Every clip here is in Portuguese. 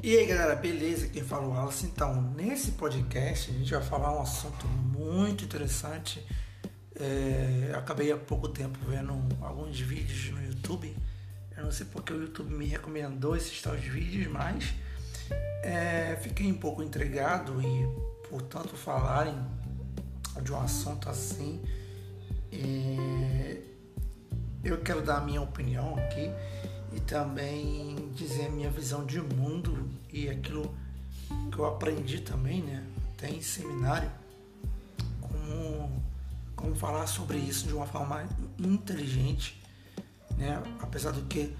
E aí galera, beleza? Quem fala é o. Então, nesse podcast a gente vai falar um assunto muito interessante. É, acabei há pouco tempo vendo alguns vídeos no YouTube. Eu não sei porque o YouTube me recomendou esses tais vídeos, mas é, fiquei um pouco intrigado e, portanto, falarem de um assunto assim. É, eu quero dar a minha opinião aqui e também dizer a minha visão de mundo e aquilo que eu aprendi também, né? Até em seminário, como, como falar sobre isso de uma forma inteligente, né? Apesar do que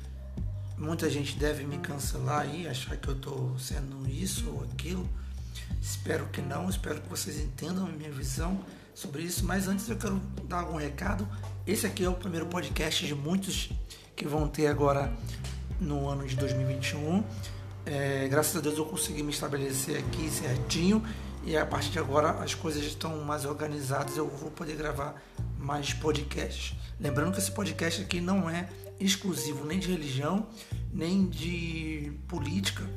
muita gente deve me cancelar aí, achar que eu estou sendo isso ou aquilo. Espero que não, espero que vocês entendam a minha visão sobre isso. Mas antes eu quero dar algum recado. Esse aqui é o primeiro podcast de muitos que vão ter agora no ano de 2021. É, graças a Deus eu consegui me estabelecer aqui certinho e a partir de agora as coisas estão mais organizadas. Eu vou poder gravar mais podcasts. Lembrando que esse podcast aqui não é exclusivo nem de religião, nem de política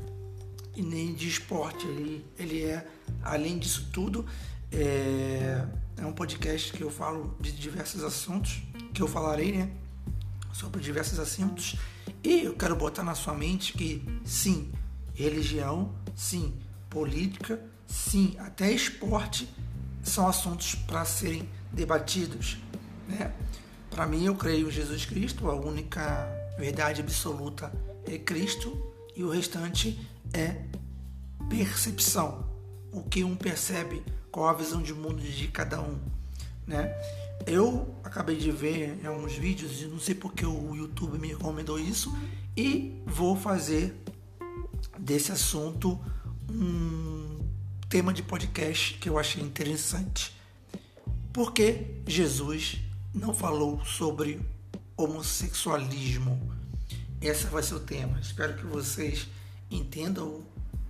e nem de esporte. Ele, ele é, além disso tudo, é, é um podcast que eu falo de diversos assuntos que eu falarei, né? sobre diversos assuntos e eu quero botar na sua mente que sim, religião, sim, política, sim, até esporte são assuntos para serem debatidos. Né? Para mim, eu creio em Jesus Cristo, a única verdade absoluta é Cristo e o restante é percepção. O que um percebe, qual a visão de mundo de cada um. Né? Eu acabei de ver em alguns vídeos e não sei porque o YouTube me recomendou isso e vou fazer desse assunto um tema de podcast que eu achei interessante. Porque Jesus não falou sobre homossexualismo? Esse vai ser o tema. Espero que vocês entendam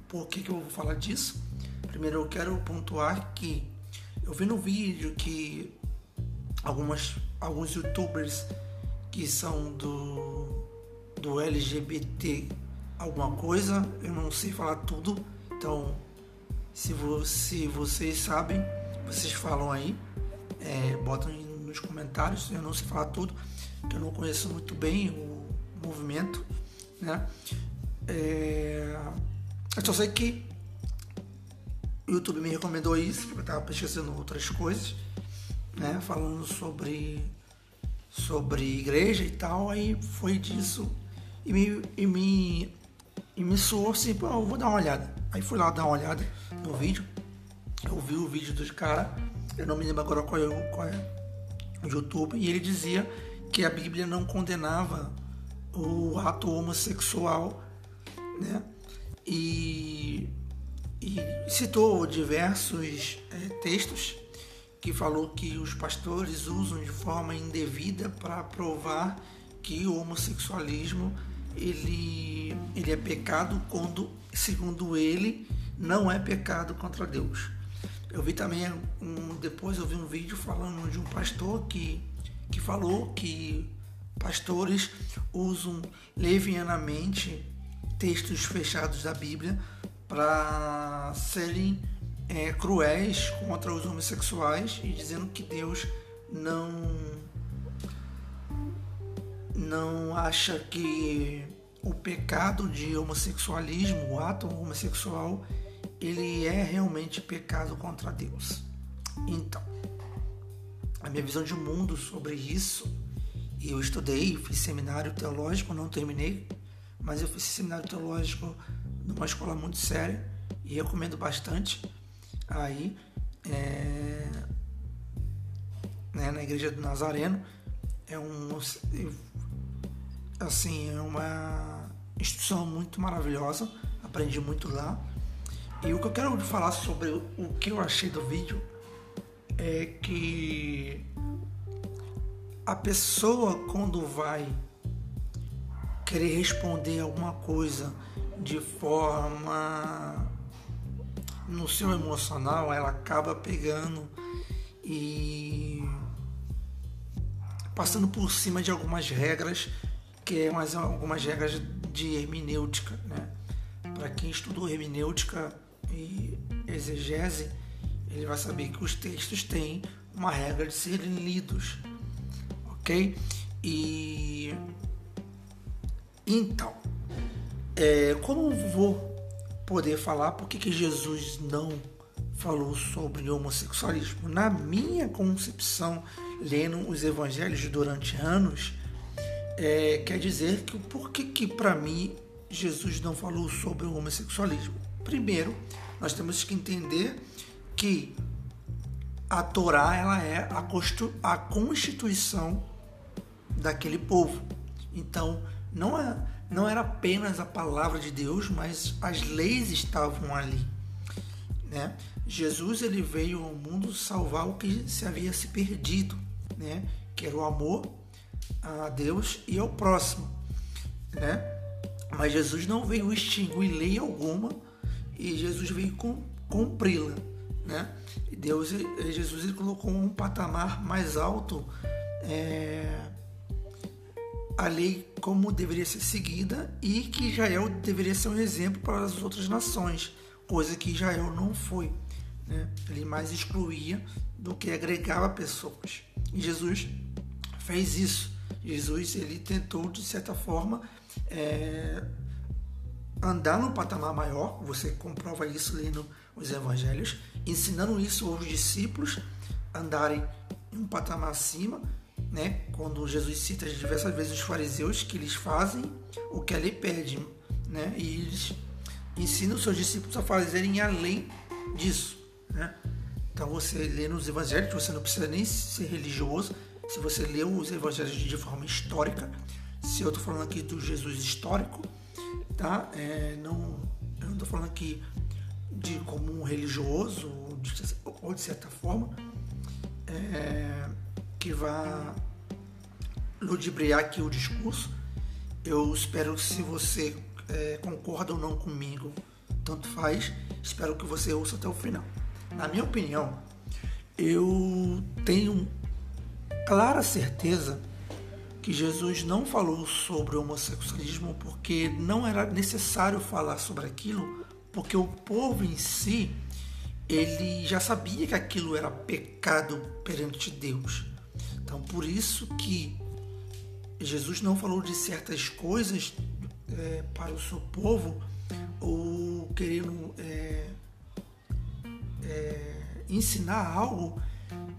por que, que eu vou falar disso. Primeiro eu quero pontuar que eu vi no vídeo que algumas, alguns youtubers que são do, do LGBT alguma coisa, eu não sei falar tudo, então se, você, vocês sabem, vocês falam aí, é, botam nos comentários, eu não sei falar tudo, que eu não conheço muito bem o movimento, né? É, eu só sei que o YouTube me recomendou isso, porque eu estava pesquisando outras coisas né, falando sobre sobre igreja e tal, aí foi disso e me, e me, e me soou assim, pô, eu vou dar uma olhada. Aí fui lá dar uma olhada no vídeo, eu vi o vídeo dos caras, eu não me lembro agora qual é, qual é o YouTube, e ele dizia que a Bíblia não condenava o ato homossexual, né? E, e citou diversos é, textos que falou que os pastores usam de forma indevida para provar que o homossexualismo ele, ele é pecado quando, segundo ele, não é pecado contra Deus. Eu vi também um, depois eu vi um vídeo falando de um pastor que, que falou que pastores usam levianamente textos fechados da Bíblia para serem é, cruéis contra os homossexuais e dizendo que Deus não não acha que o pecado de homossexualismo, o ato homossexual, ele é realmente pecado contra Deus. Então, a minha visão de mundo sobre isso, eu estudei, fiz seminário teológico, não terminei, mas eu fiz seminário teológico numa escola muito séria e recomendo bastante aí é, né, na igreja do Nazareno. É um assim é uma instituição muito maravilhosa aprendi muito lá. E o que eu quero falar sobre o que eu achei do vídeo é que a pessoa quando vai querer responder alguma coisa de forma no seu emocional ela acaba pegando e passando por cima de algumas regras que é mais algumas regras de hermenêutica, né? para quem estudou hermenêutica e exegese, ele vai saber que os textos têm uma regra de serem lidos, ok? E então, é, como vou poder falar por que Jesus não falou sobre homossexualismo? Na minha concepção, lendo os evangelhos durante anos, é, quer dizer que por que, que para mim Jesus não falou sobre o homossexualismo? Primeiro, nós temos que entender que a Torá ela é a, a constituição daquele povo. Então, não, é, não era apenas a palavra de Deus, mas as leis estavam ali. Né? Jesus ele veio ao mundo salvar o que se havia se perdido, né? que era o amor a Deus e ao próximo. Né? Mas Jesus não veio extinguir lei alguma e Jesus veio cumpri-la. Né? Deus, Jesus ele colocou um patamar mais alto é, a lei como deveria ser seguida e que Israel deveria ser um exemplo para as outras nações, coisa que Israel não foi. Né? Ele mais excluía do que agregava pessoas. E Jesus fez isso. Jesus ele tentou de certa forma é, andar no patamar maior. Você comprova isso lendo os Evangelhos, ensinando isso aos discípulos andarem um patamar acima né? Quando Jesus cita diversas vezes os fariseus que eles fazem o que a lei pede, né? E eles ensinam os seus discípulos a fazerem além disso, né? Então você lê nos evangelhos, você não precisa nem ser religioso, se você lê os evangelhos de forma histórica, se eu estou falando aqui do Jesus histórico, tá? É, não, eu não estou falando aqui de como um religioso ou de, ou de certa forma, é, que vá ludibriar aqui o discurso. Eu espero se você é, concorda ou não comigo, tanto faz. Espero que você ouça até o final. Na minha opinião, eu tenho clara certeza que Jesus não falou sobre o homossexualismo porque não era necessário falar sobre aquilo, porque o povo em si ele já sabia que aquilo era pecado perante Deus. Então, por isso que Jesus não falou de certas coisas é, para o seu povo, ou querendo é, é, ensinar algo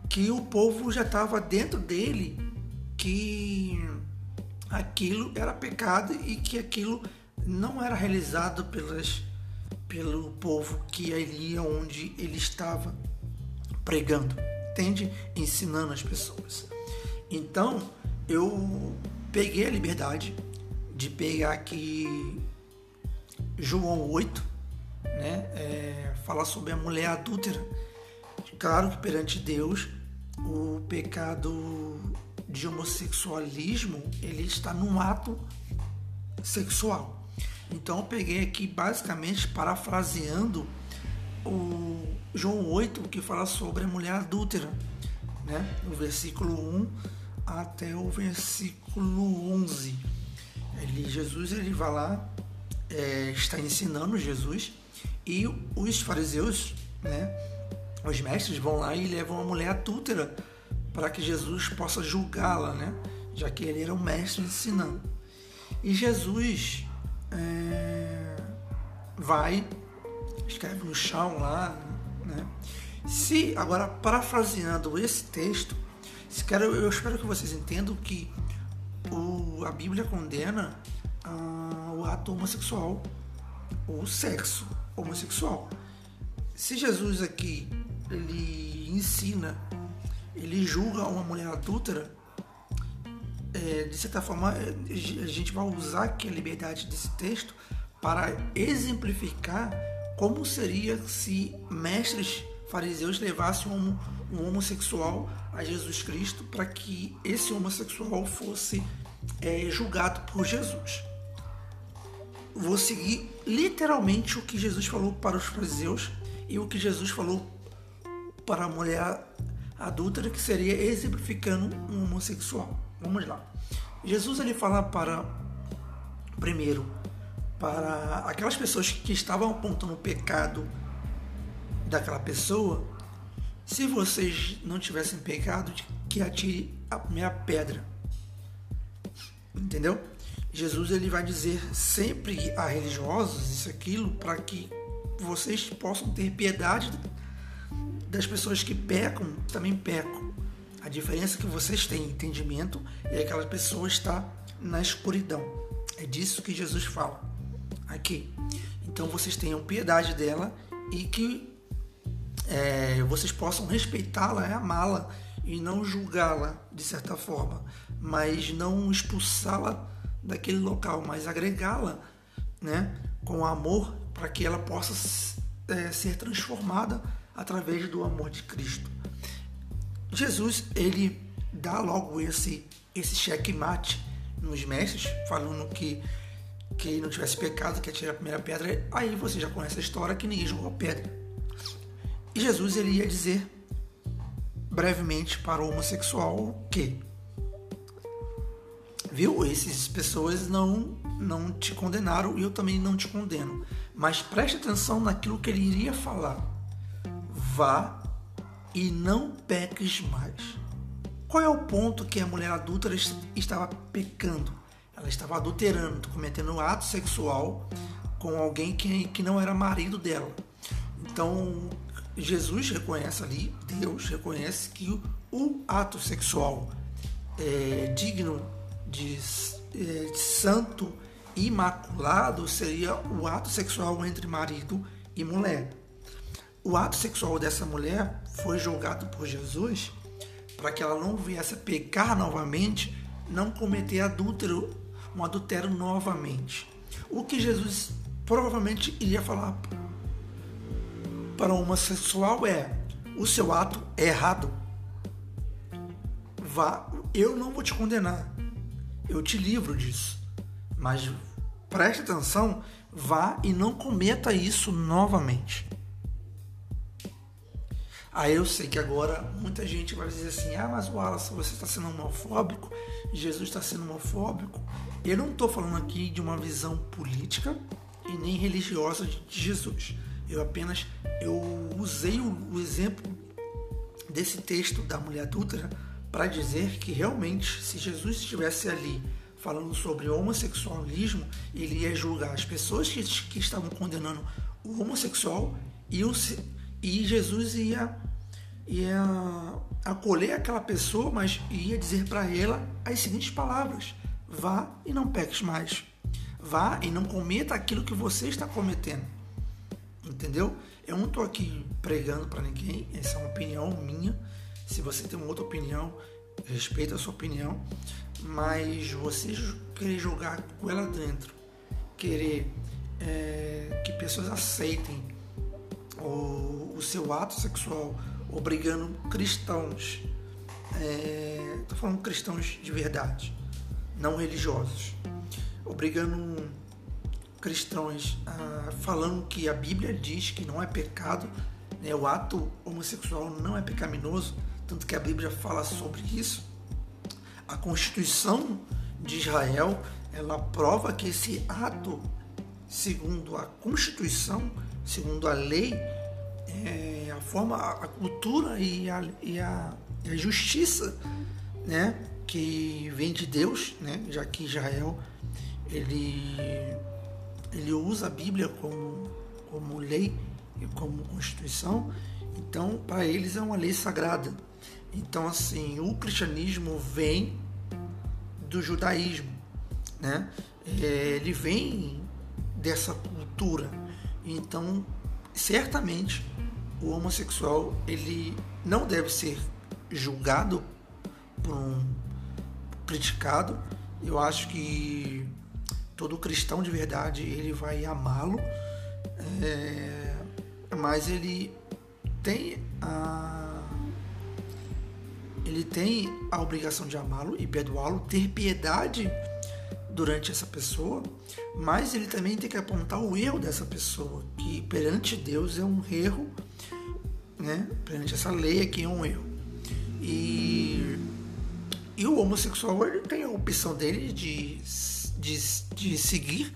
que o povo já estava dentro dele, que aquilo era pecado e que aquilo não era realizado pelas, pelo povo que ali onde ele estava pregando, entende? Ensinando as pessoas. Então, eu peguei a liberdade de pegar aqui João 8, né? É, falar sobre a mulher adúltera. Claro que perante Deus o pecado de homossexualismo ele está num ato sexual. Então eu peguei aqui basicamente parafraseando o João 8 que fala sobre a mulher adúltera, né? No versículo 1 até o versículo 11. Ele, Jesus ele vai lá, é, está ensinando Jesus e os fariseus, né, os mestres vão lá e levam a mulher adúltera para que Jesus possa julgá-la, né, já que ele era o mestre ensinando. E Jesus é, vai, escreve no chão lá, né? Se agora parafraseando esse texto, Quero, eu espero que vocês entendam que o, a Bíblia condena ah, o ato homossexual, o sexo homossexual. Se Jesus aqui ele ensina, ele julga uma mulher adúltera, é, de certa forma a gente vai usar aqui a liberdade desse texto para exemplificar como seria se mestres fariseus levassem um, um homossexual a Jesus Cristo para que esse homossexual fosse é, julgado por Jesus. Vou seguir literalmente o que Jesus falou para os fariseus e o que Jesus falou para a mulher adúltera, que seria exemplificando um homossexual. Vamos lá. Jesus ele fala para, primeiro, para aquelas pessoas que estavam apontando o pecado daquela pessoa, se vocês não tivessem pecado, que atire a primeira pedra. Entendeu? Jesus ele vai dizer sempre a religiosos isso aquilo para que vocês possam ter piedade das pessoas que pecam, também pecam. A diferença é que vocês têm entendimento e aquela pessoa está na escuridão. É disso que Jesus fala aqui. Então vocês tenham piedade dela e que é, vocês possam respeitá-la, é, amá-la e não julgá-la de certa forma, mas não expulsá-la daquele local, mas agregá-la, né, com amor para que ela possa é, ser transformada através do amor de Cristo. Jesus ele dá logo esse esse checkmate nos mestres, falando que que não tivesse pecado, que tirar a primeira pedra. Aí você já conhece a história que ninguém jogou pedra. E Jesus ele ia dizer brevemente para o homossexual que viu? Essas pessoas não não te condenaram e eu também não te condeno. Mas preste atenção naquilo que ele iria falar. Vá e não peques mais. Qual é o ponto que a mulher adulta estava pecando? Ela estava adulterando cometendo um ato sexual com alguém que, que não era marido dela. Então Jesus reconhece ali, Deus reconhece que o, ato sexual é, digno de, é, de santo imaculado seria o ato sexual entre marido e mulher. O ato sexual dessa mulher foi julgado por Jesus para que ela não viesse a pecar novamente, não cometer adúltero, um adultério novamente. O que Jesus provavelmente iria falar para o homossexual é: o seu ato é errado. Vá, eu não vou te condenar. Eu te livro disso. Mas preste atenção, vá e não cometa isso novamente. Aí eu sei que agora muita gente vai dizer assim: ah, mas Wallace, você está sendo homofóbico, Jesus está sendo homofóbico. Eu não estou falando aqui de uma visão política e nem religiosa de Jesus. Eu apenas eu usei o, o exemplo desse texto da mulher adúltera para dizer que realmente se Jesus estivesse ali falando sobre homossexualismo, ele ia julgar as pessoas que, que estavam condenando o homossexual e, o, e Jesus ia, ia acolher aquela pessoa, mas ia dizer para ela as seguintes palavras: vá e não peques mais. Vá e não cometa aquilo que você está cometendo. Entendeu? Eu não estou aqui pregando para ninguém, essa é uma opinião minha. Se você tem uma outra opinião, respeita a sua opinião, mas você querer jogar com ela dentro, querer é, que pessoas aceitem o, o, seu ato sexual, obrigando cristãos, estou é, falando cristãos de verdade, não religiosos, obrigando cristãos ah, falando que a Bíblia diz que não é pecado, né, o ato homossexual não é pecaminoso, tanto que a Bíblia fala sobre isso. A Constituição de Israel ela prova que esse ato, segundo a Constituição, segundo a lei, é a forma, a cultura e a, e a, e a justiça, né, que vem de Deus, né, já que Israel ele ele usa a Bíblia como, como lei e como constituição, então para eles é uma lei sagrada. Então assim, o cristianismo vem do judaísmo, né? É, ele vem dessa cultura. Então, certamente o homossexual ele não deve ser julgado por um criticado. Eu acho que todo cristão de verdade ele vai amá-lo, é, mas ele tem a ele tem a obrigação de amá-lo e perdoá-lo, ter piedade durante essa pessoa, mas ele também tem que apontar o erro dessa pessoa, que perante Deus é um erro, né? Perante essa lei aqui é um erro. E, e o homossexual ele tem a opção dele de de, de seguir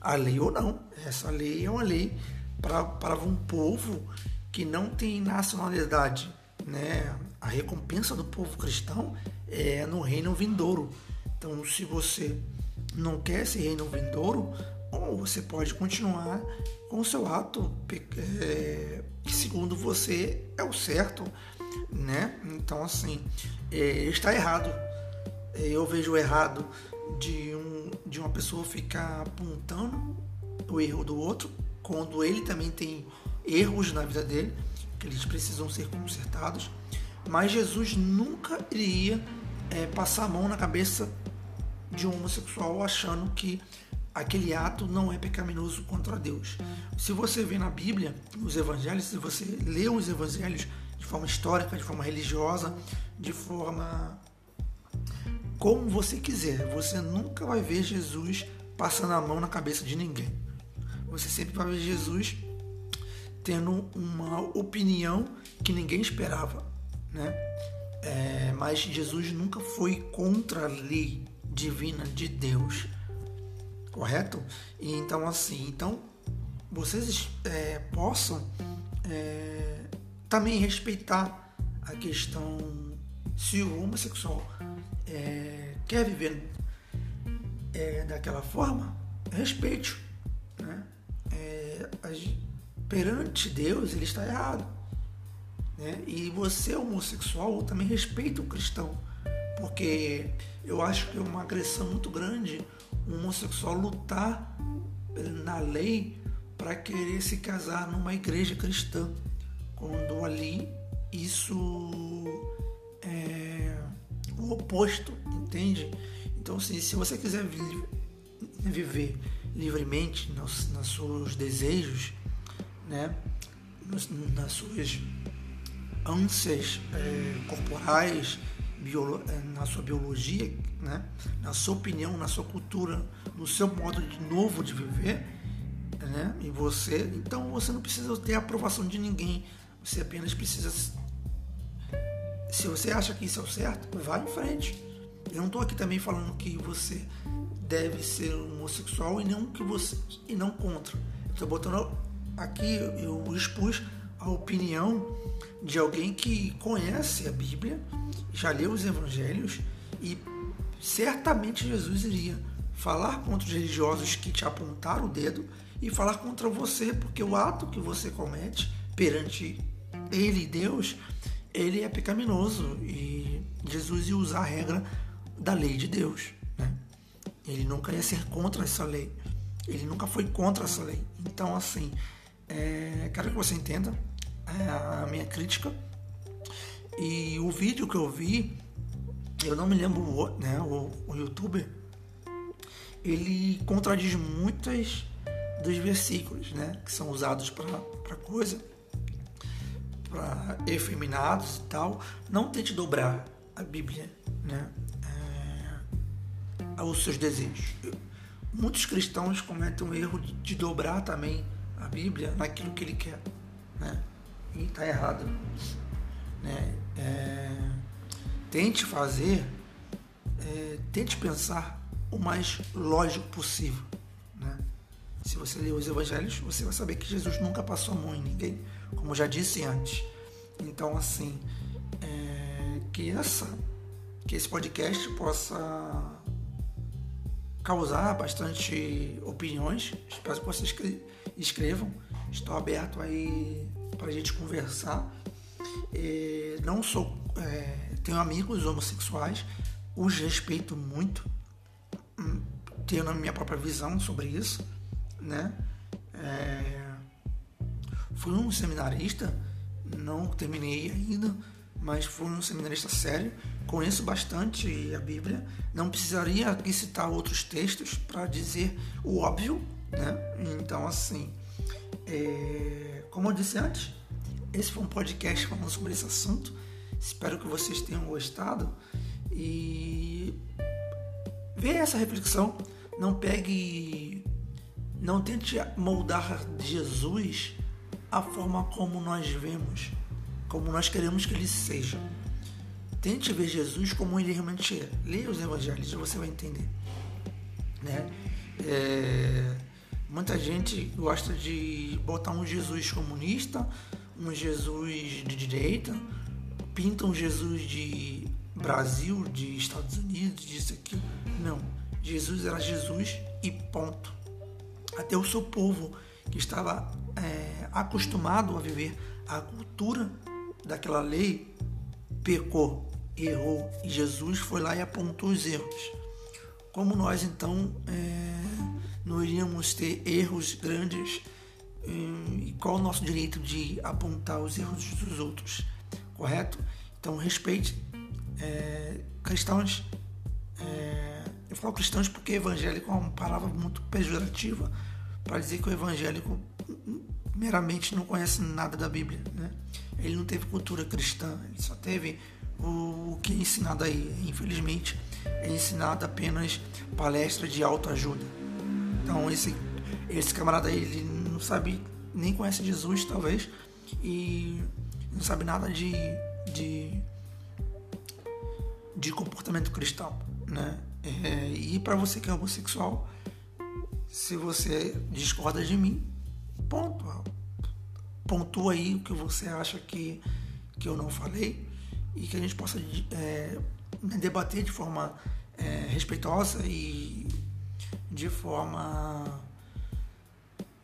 a lei ou não. Essa lei é uma lei para, um povo que não tem nacionalidade. Né? A recompensa do povo cristão é no reino vindouro. Então, se você não quer esse reino vindouro, ou você pode continuar com o seu ato é, que segundo você é o certo, né? Então assim, é, está errado. Eu vejo errado de, um, de uma pessoa ficar apontando o erro do outro quando ele também tem erros na vida dele que eles precisam ser consertados. Mas Jesus nunca iria é, passar a mão na cabeça de um homossexual achando que aquele ato não é pecaminoso contra Deus. Se você vê na Bíblia, nos evangelhos, se você lê os evangelhos de forma histórica, de forma religiosa, de forma como você quiser, você nunca vai ver Jesus passando a mão na cabeça de ninguém. Você sempre vai ver Jesus tendo uma opinião que ninguém esperava, né? É, mas Jesus nunca foi contra a lei divina de Deus correto? E então assim, então vocês é, possam é, também respeitar a questão se o homossexual é, quer viver é, daquela forma, respeite. Né? É, perante Deus ele está errado. Né? E você, homossexual, também respeita o cristão. Porque eu acho que é uma agressão muito grande um homossexual lutar na lei para querer se casar numa igreja cristã, quando ali isso é o oposto, entende? Então, assim, se você quiser viver livremente nos, nos seus desejos, né, nos, nas suas ânsias é, corporais, é, na sua biologia, né? na sua opinião, na sua cultura, no seu modo de novo de viver, né? E você, então você não precisa ter a aprovação de ninguém. Você apenas precisa se você acha que isso é o certo, vá em frente. Eu não estou aqui também falando que você deve ser homossexual e não que você e não contra. Estou botando aqui eu expus a opinião de alguém que conhece a Bíblia, já leu os evangelhos e certamente Jesus iria falar contra os religiosos que te apontaram o dedo e falar contra você, porque o ato que você comete perante ele e Deus, ele é pecaminoso e Jesus ia usar a regra da lei de Deus. Né? Ele nunca ia ser contra essa lei. Ele nunca foi contra essa lei. Então, assim, é, quero que você entenda é, a minha crítica. E o vídeo que eu vi, eu não me lembro né, o, o youtuber, ele contradiz muitas dos versículos né, que são usados para coisa, para efeminados e tal. Não tente dobrar a Bíblia né, é, aos seus desejos. Muitos cristãos cometem o erro de, dobrar também a Bíblia naquilo que ele quer. Né? e está errado. Né? É, tente fazer, é, tente pensar o mais lógico possível. Né? Se você ler os evangelhos, você vai saber que Jesus nunca passou a mão em ninguém, como já disse antes. Então, assim, é, que essa, que esse podcast possa causar bastante opiniões. Espero que vocês escrevam. Estou aberto aí para a gente conversar. É, não sou. É, tenho amigos homossexuais, os respeito muito, hum, tenho a minha própria visão sobre isso. Né? É, fui um seminarista, não terminei ainda, mas fui um seminarista sério, conheço bastante a Bíblia, não precisaria aqui citar outros textos para dizer o óbvio, né? Então, assim, é, como eu disse antes, esse foi um podcast falando sobre esse assunto. Espero que vocês tenham gostado e veja essa reflexão. Não pegue, não tente moldar Jesus a forma como nós vemos, como nós queremos que ele seja. Tente ver Jesus como ele realmente é. Leia os evangelhos e você vai entender. Né? É Muita gente gosta de botar um Jesus comunista, um Jesus de direita, pinta um Jesus de Brasil, de Estados Unidos, disso aqui. Não. Jesus era Jesus e ponto. Até o seu povo que estava é, acostumado a viver a cultura daquela lei pecou, errou e Jesus foi lá e apontou os erros. Como nós então é, não iríamos ter erros grandes e qual o nosso direito de apontar os erros dos outros, correto? Então respeite é, cristãos. É, eu falo cristãos porque evangélico é uma palavra muito pejorativa para dizer que o evangélico meramente não conhece nada da Bíblia, né? Ele não teve cultura cristã, ele só teve o, que é ensinado aí. Infelizmente, é ensinado apenas palestra de autoajuda. Então, esse, esse camarada aí, ele não sabe, nem conhece Jesus, talvez, e não sabe nada de, de, de comportamento cristão, né? É, e para você que é homossexual, se você discorda de mim, ponto. Pontua aí o que você acha que, que eu não falei e que a gente possa é, debater de forma é, respeitosa e de forma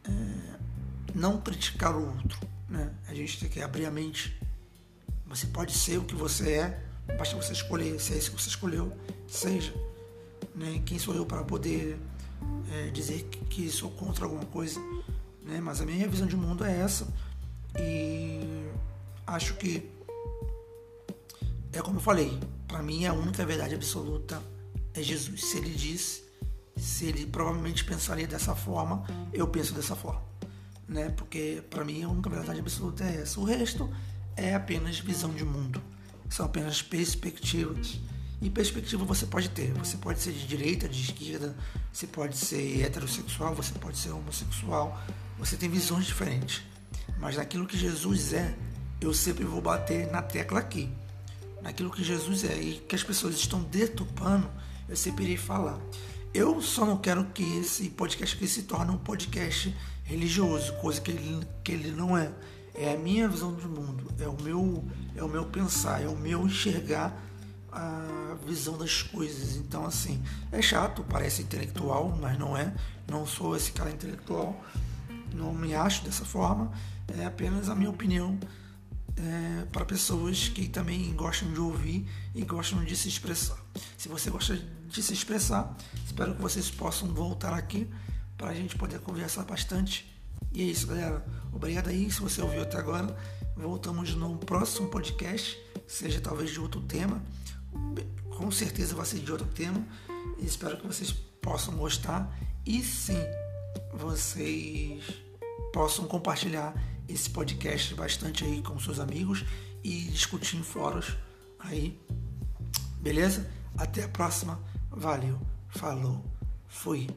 é, não criticar o outro. Né? A gente tem que abrir a mente. Você pode ser o que você é, basta você escolher. Se é isso que você escolheu, seja. Né? Quem sou eu para poder é, dizer que, que, sou contra alguma coisa? Né? Mas a minha visão de mundo é essa. E acho que é como eu falei, para mim a única verdade absoluta é Jesus. Se ele disse, se ele provavelmente pensaria dessa forma, eu penso dessa forma, né? Porque para mim a única verdade absoluta é essa. O resto é apenas visão de mundo. São apenas perspectivas. E perspectiva você pode ter. Você pode ser de direita, de esquerda, você pode ser heterossexual, você pode ser homossexual. Você tem visões diferentes. Mas naquilo que Jesus é, eu sempre vou bater na tecla aqui naquilo que Jesus é e que as pessoas estão deturpando, eu sempre irei falar. Eu só não quero que esse podcast aqui se torne um podcast religioso, coisa que ele, que ele não é. É a minha visão do mundo, é o meu, é o meu pensar, é o meu enxergar a visão das coisas. Então, assim, é chato, parece intelectual, mas não é. Não sou esse cara intelectual, não me acho dessa forma. É apenas a minha opinião é, para pessoas que também gostam de ouvir e gostam de se expressar. Se você gosta de se expressar, espero que vocês possam voltar aqui para a gente poder conversar bastante. E é isso, galera. Obrigado aí se você ouviu até agora. Voltamos no próximo podcast, seja talvez de outro tema. Com certeza vai ser de outro tema. Espero que vocês possam gostar. E sim, vocês possam compartilhar esse podcast bastante aí com seus amigos e discutir em fóruns aí. Beleza? Até a próxima. Valeu. Falou. Fui.